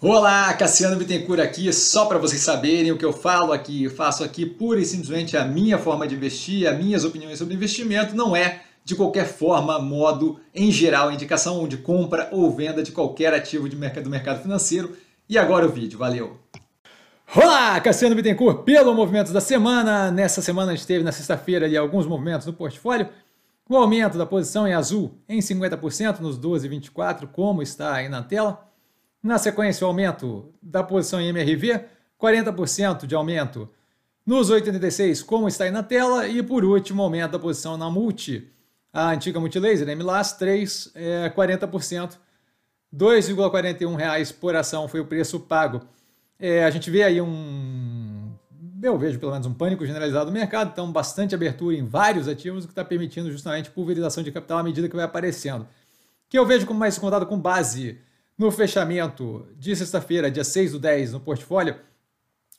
Olá, Cassiano Bittencourt aqui, só para vocês saberem o que eu falo aqui, eu faço aqui pura e simplesmente a minha forma de investir, as minhas opiniões sobre investimento, não é de qualquer forma, modo, em geral, indicação de compra ou venda de qualquer ativo de mercado, do mercado financeiro. E agora o vídeo, valeu! Olá, Cassiano Bittencourt, pelo Movimentos da Semana. Nessa semana a gente teve na sexta-feira ali alguns movimentos no portfólio. O aumento da posição em azul em 50% nos 12,24, como está aí na tela. Na sequência, o aumento da posição em MRV, 40% de aumento nos 886, como está aí na tela, e por último, aumento da posição na Multi, a antiga Multilaser, MLAS 3, é 40%, R$ 2,41 por ação foi o preço pago. É, a gente vê aí um, eu vejo pelo menos um pânico generalizado no mercado, então bastante abertura em vários ativos, o que está permitindo justamente pulverização de capital à medida que vai aparecendo. Que eu vejo como mais contado com base no fechamento de sexta-feira, dia 6 do 10, no portfólio.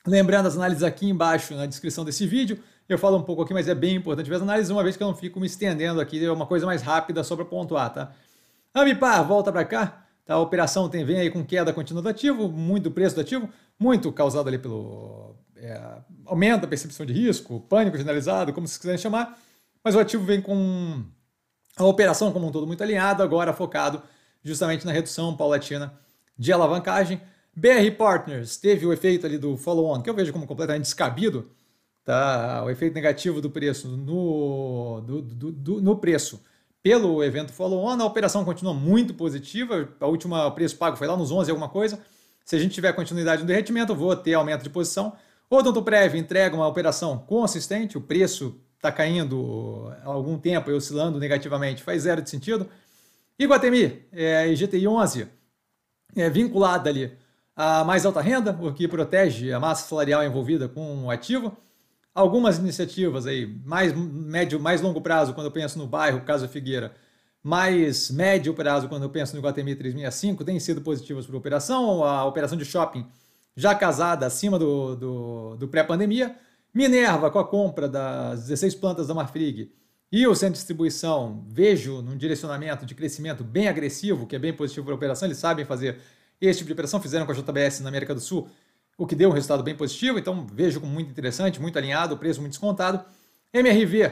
Lembrando as análises aqui embaixo na descrição desse vídeo. Eu falo um pouco aqui, mas é bem importante ver as análises, uma vez que eu não fico me estendendo aqui, é uma coisa mais rápida só para pontuar, tá? Ambipar, volta para cá. Tá? A operação tem, vem aí com queda contínua do ativo, muito preço do ativo, muito causado ali pelo é, aumento da percepção de risco, pânico generalizado, como vocês quiserem chamar. Mas o ativo vem com a operação como um todo muito alinhado, agora focado justamente na redução paulatina de alavancagem. BR Partners teve o efeito ali do follow-on, que eu vejo como completamente descabido, tá? o efeito negativo do preço no, do, do, do, no preço pelo evento follow-on. A operação continua muito positiva, a última preço pago foi lá nos 11 alguma coisa. Se a gente tiver continuidade no derretimento, vou ter aumento de posição. O Prev entrega uma operação consistente, o preço está caindo há algum tempo e oscilando negativamente, faz zero de sentido. Iguatemi, é, IGTI 11, é, vinculada ali a mais alta renda, o que protege a massa salarial envolvida com o ativo. Algumas iniciativas aí, mais médio, mais longo prazo, quando eu penso no bairro Casa Figueira, mais médio prazo, quando eu penso no Iguatemi 365, têm sido positivas para a operação. A operação de shopping já casada acima do, do, do pré-pandemia. Minerva, com a compra das 16 plantas da Marfrig, centro de distribuição, vejo num direcionamento de crescimento bem agressivo, que é bem positivo para a operação, eles sabem fazer esse tipo de operação, fizeram com a JBS na América do Sul, o que deu um resultado bem positivo, então vejo como muito interessante, muito alinhado, preço muito descontado. MRV,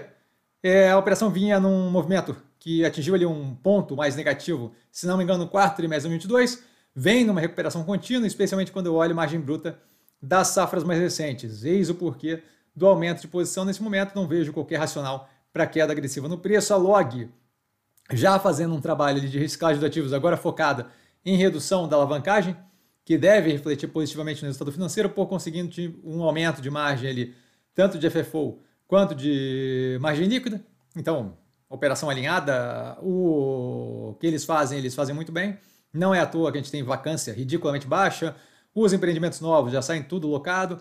é, a operação vinha num movimento que atingiu ali um ponto mais negativo, se não me engano, no quarto trimestre de 2022, vem numa recuperação contínua, especialmente quando eu olho margem bruta das safras mais recentes. Eis o porquê do aumento de posição nesse momento, não vejo qualquer racional para queda agressiva no preço. A Log já fazendo um trabalho de reciclagem de ativos, agora focada em redução da alavancagem, que deve refletir positivamente no resultado financeiro, por conseguindo um aumento de margem ali, tanto de FFO quanto de margem líquida. Então, operação alinhada, o que eles fazem, eles fazem muito bem. Não é à toa que a gente tem vacância ridiculamente baixa, os empreendimentos novos já saem tudo locado.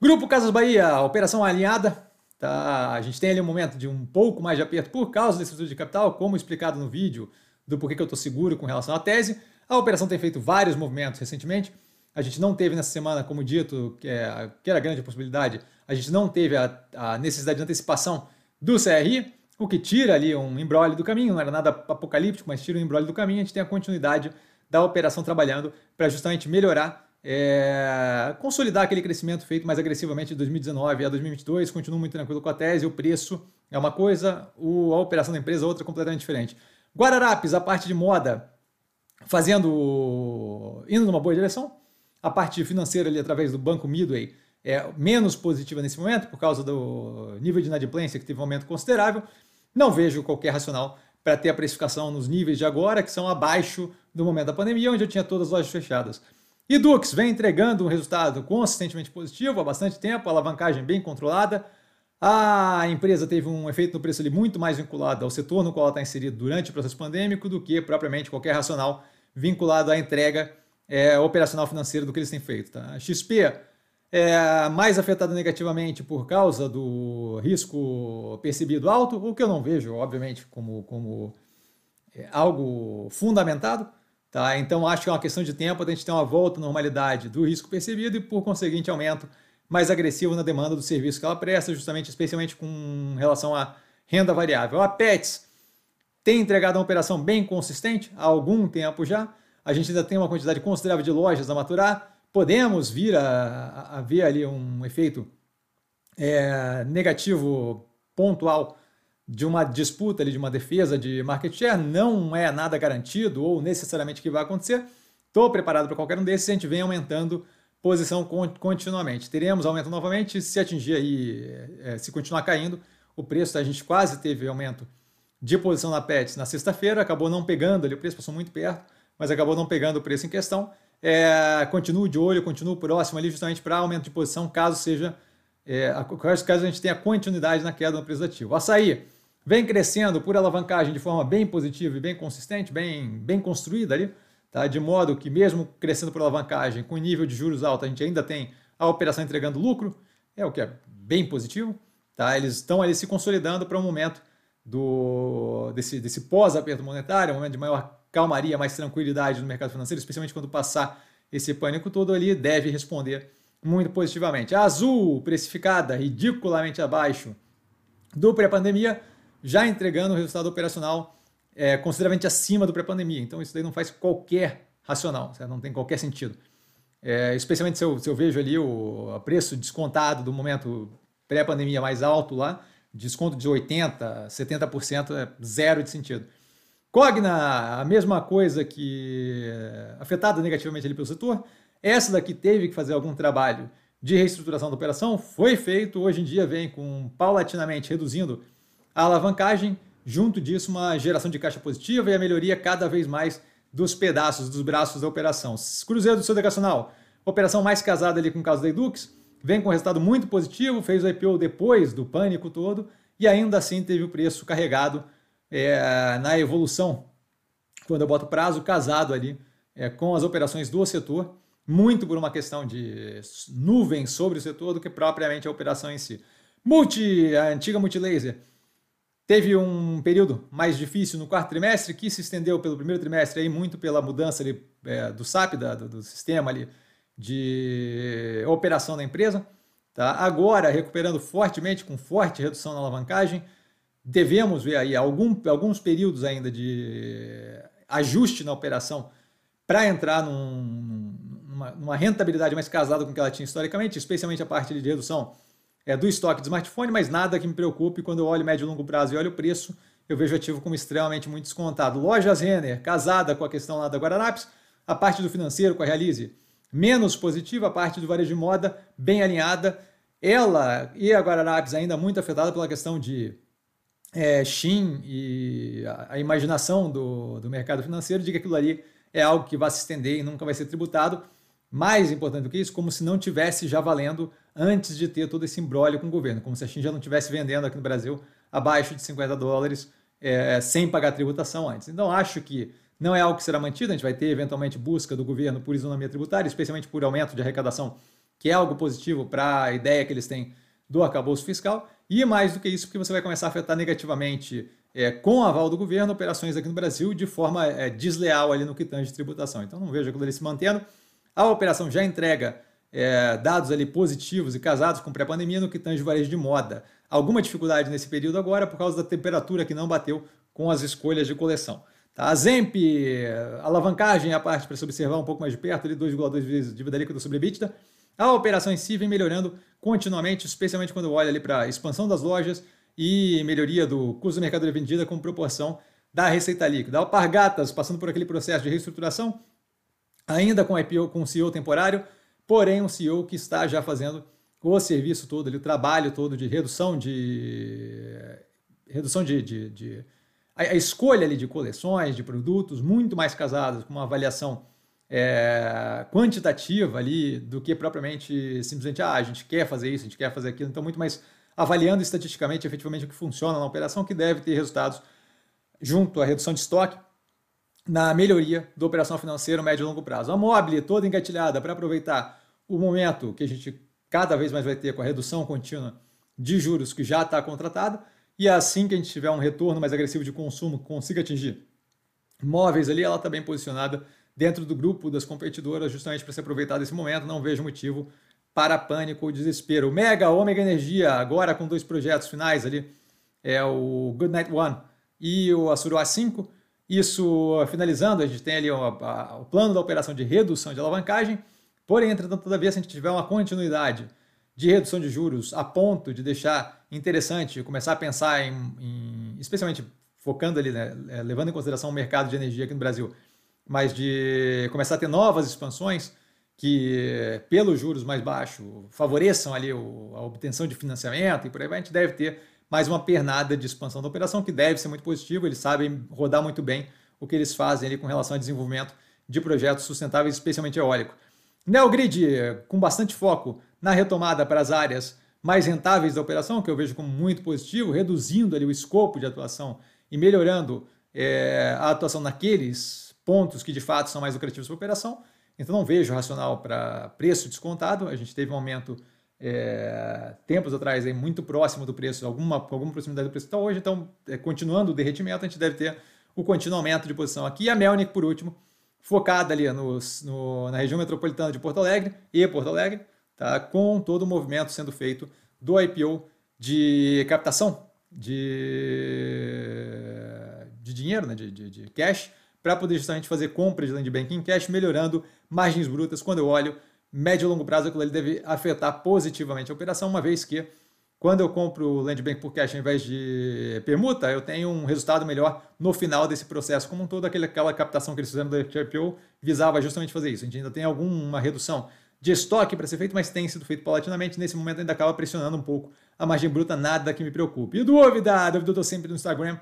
Grupo Casas Bahia, operação alinhada, Tá? A gente tem ali um momento de um pouco mais de aperto por causa da estrutura de capital, como explicado no vídeo do porquê que eu estou seguro com relação à tese. A operação tem feito vários movimentos recentemente. A gente não teve nessa semana, como dito, que, é, que era grande possibilidade, a gente não teve a, a, necessidade de antecipação do CRI, o que tira ali um embrólio do caminho, não era nada apocalíptico, mas tira um embrólio do caminho, a gente tem a continuidade da operação trabalhando para justamente melhorar é, consolidar aquele crescimento feito mais agressivamente de 2019 a 2022, continuo muito tranquilo com a tese, o preço é uma coisa, o, a operação da empresa é outra completamente diferente. Guararapes, a parte de moda, fazendo, indo numa boa direção, a parte financeira ali através do banco Midway é menos positiva nesse momento, por causa do nível de inadimplência que teve um aumento considerável, não vejo qualquer racional para ter a precificação nos níveis de agora, que são abaixo do momento da pandemia, onde eu tinha todas as lojas fechadas. E Dux vem entregando um resultado consistentemente positivo há bastante tempo, alavancagem bem controlada. A empresa teve um efeito no preço ali muito mais vinculado ao setor no qual ela está inserida durante o processo pandêmico do que propriamente qualquer racional vinculado à entrega é, operacional financeira do que eles têm feito. Tá? A XP é mais afetada negativamente por causa do risco percebido alto, o que eu não vejo, obviamente, como, como é, algo fundamentado. Tá? Então, acho que é uma questão de tempo a gente ter uma volta à normalidade do risco percebido e, por conseguinte, aumento mais agressivo na demanda do serviço que ela presta, justamente, especialmente com relação à renda variável. A Pets tem entregado uma operação bem consistente há algum tempo já. A gente ainda tem uma quantidade considerável de lojas a maturar. Podemos vir a, a ver ali um efeito é, negativo pontual de uma disputa ali, de uma defesa de market share. Não é nada garantido ou necessariamente que vai acontecer. Estou preparado para qualquer um desses. A gente vem aumentando posição continuamente. Teremos aumento novamente se atingir aí, é, se continuar caindo o preço. A gente quase teve aumento de posição na PETS na sexta-feira, acabou não pegando ali, o preço passou muito perto, mas acabou não pegando o preço em questão. É, continuo de olho, continuo próximo ali justamente para aumento de posição, caso seja, é, caso a gente tenha continuidade na queda no preço ativo. O açaí vem crescendo por alavancagem de forma bem positiva e bem consistente, bem, bem construída ali, tá? de modo que mesmo crescendo por alavancagem, com nível de juros alto, a gente ainda tem a operação entregando lucro, é o que é bem positivo. Tá? Eles estão ali se consolidando para um momento do, desse, desse pós-aperto monetário, um momento de maior calmaria, mais tranquilidade no mercado financeiro, especialmente quando passar esse pânico todo ali, deve responder muito positivamente. A Azul, precificada ridiculamente abaixo do pré-pandemia, já entregando um resultado operacional é, consideravelmente acima do pré-pandemia. Então isso daí não faz qualquer racional, certo? não tem qualquer sentido. É, especialmente se eu, se eu, vejo ali o preço descontado do momento pré-pandemia mais alto lá, desconto de 80%, 70% é zero de sentido. Cogna, a mesma coisa que é, afetada negativamente ali pelo setor, essa daqui teve que fazer algum trabalho de reestruturação da operação, foi feito, hoje em dia vem com paulatinamente reduzindo a alavancagem, junto disso uma geração de caixa positiva e a melhoria cada vez mais dos pedaços, dos braços da operação. Cruzeiro do seu educacional, operação mais casada ali com o caso da Edux, vem com resultado muito positivo, fez o IPO depois do pânico todo e ainda assim teve o preço carregado é, na evolução, quando eu boto prazo, casado ali é, com as operações do setor, muito por uma questão de nuvem sobre o setor do que propriamente a operação em si. Multi, a antiga Multilaser, teve um período mais difícil no quarto trimestre, que se estendeu pelo primeiro trimestre, aí muito pela mudança ali, é, do SAP, da, do, do sistema ali, de operação da empresa. Tá? Agora, recuperando fortemente, com forte redução na alavancagem, devemos ver aí algum, alguns períodos ainda de ajuste na operação para entrar num, numa, numa, rentabilidade mais casada com o que ela tinha historicamente, especialmente a parte de redução é, do estoque de smartphone, mas nada que me preocupe quando eu olho médio e longo prazo e olho o preço, eu vejo ativo como extremamente muito descontado. Lojas Renner, casada com a questão lá da Guararapes, a parte do financeiro com a Realize, menos positiva, a parte do varejo de moda bem alinhada. Ela e a Guararapes ainda muito afetada pela questão de é, Shin e a, a imaginação do, do mercado financeiro de que aquilo ali é algo que vai se estender e nunca vai ser tributado. Mais importante do que isso, como se não tivesse já valendo antes de ter todo esse embrólio com o governo, como se a China já não estivesse vendendo aqui no Brasil abaixo de 50 dólares é, sem pagar tributação antes. Então acho que não é algo que será mantido, a gente vai ter eventualmente busca do governo por isonomia tributária, especialmente por aumento de arrecadação, que é algo positivo para a ideia que eles têm do arcabouço fiscal, e mais do que isso, porque você vai começar a afetar negativamente, é, com aval do governo, operações aqui no Brasil de forma é, desleal ali no que tange tributação. Então não vejo aquilo ali se mantendo. A operação já entrega é, dados ali positivos e casados com pré-pandemia no que tange varejo de moda. Alguma dificuldade nesse período agora por causa da temperatura que não bateu com as escolhas de coleção. Tá? A Zemp, alavancagem a parte para se observar um pouco mais de perto, 2,2 vezes dívida líquida sobre EBITDA. A operação em si vem melhorando continuamente, especialmente quando olha ali para a expansão das lojas e melhoria do custo da mercadoria vendida com proporção da receita líquida. Alpargatas, passando por aquele processo de reestruturação, ainda com IPO com CEO temporário, porém um CEO que está já fazendo o serviço todo, ali, o trabalho todo de redução de redução de, de, de a, escolha ali de coleções, de produtos muito mais casadas, com uma avaliação é, quantitativa ali do que propriamente simplesmente, ah, a gente quer fazer isso, a gente quer fazer aquilo. Então, muito mais avaliando estatisticamente, efetivamente, o que funciona na operação, que deve ter resultados junto à redução de estoque na melhoria da operação financeira médio e longo prazo. A Mobile toda engatilhada para aproveitar o momento que a gente cada vez mais vai ter com a redução contínua de juros que já está contratada e assim que a gente tiver um retorno mais agressivo de consumo, consiga atingir móveis ali, ela está bem posicionada dentro do grupo das competidoras, justamente para se aproveitar desse momento. Não vejo motivo para pânico ou desespero. Mega, Omega Energia, agora com dois projetos finais ali, é o Goodnight One e o Asuro A5, Isso, finalizando, a gente tem ali o, a, o plano da operação de redução de alavancagem, porém, entretanto, todavia, se a gente tiver uma continuidade de redução de juros a ponto de deixar interessante começar a pensar em, em especialmente focando ali, né, é, levando em consideração o mercado de energia aqui no Brasil, mas de começar a ter novas expansões que, pelos juros mais baixos, favoreçam ali o, a obtenção de financiamento e por aí vai, a gente deve ter mais uma pernada de expansão da operação, que deve ser muito positivo, eles sabem rodar muito bem o que eles fazem ali com relação ao desenvolvimento de projetos sustentáveis, especialmente eólico. Neogrid, com bastante foco na retomada para as áreas mais rentáveis da operação, que eu vejo como muito positivo, reduzindo ali o escopo de atuação e melhorando é, a atuação naqueles pontos que de fato são mais lucrativos para a operação. Então não vejo racional para preço descontado. A gente teve um aumento é, tempos atrás aí, muito próximo do preço, alguma, alguma proximidade do preço que está hoje. Então, é, continuando o derretimento, a gente deve ter o contínuo aumento de posição aqui. E a Melnick, por último, focada ali no, no, na região metropolitana de Porto Alegre e Porto Alegre, tá? com todo o movimento sendo feito do IPO de captação de, de dinheiro, né? de, de, de cash, para poder justamente fazer compras de land bank em cash, melhorando margens brutas. Quando eu olho médio e longo prazo, aquilo ali deve afetar positivamente a operação, uma vez que quando eu compro land bank por cash ao invés de permuta, eu tenho um resultado melhor no final desse processo. Como um todo, aquela captação que eles fizeram da IPO visava justamente fazer isso. A gente ainda tem alguma redução de estoque para ser feito, mas tem sido feito paulatinamente. Nesse momento ainda acaba pressionando um pouco a margem bruta, nada que me preocupe. E dúvida? Dúvida eu estou sempre no Instagram,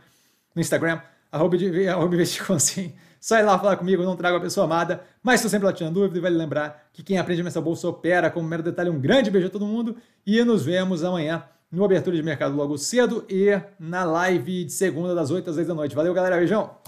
no Instagram, arroba, arroba assim. Sai lá falar comigo, não trago a pessoa amada, mas estou sempre lá tirando dúvida e vale lembrar que quem aprende nessa bolsa opera. Como mero detalhe, um grande beijo a todo mundo e nos vemos amanhã no Abertura de Mercado logo cedo e na live de segunda das 8 às 10 da noite. Valeu, galera. Beijão!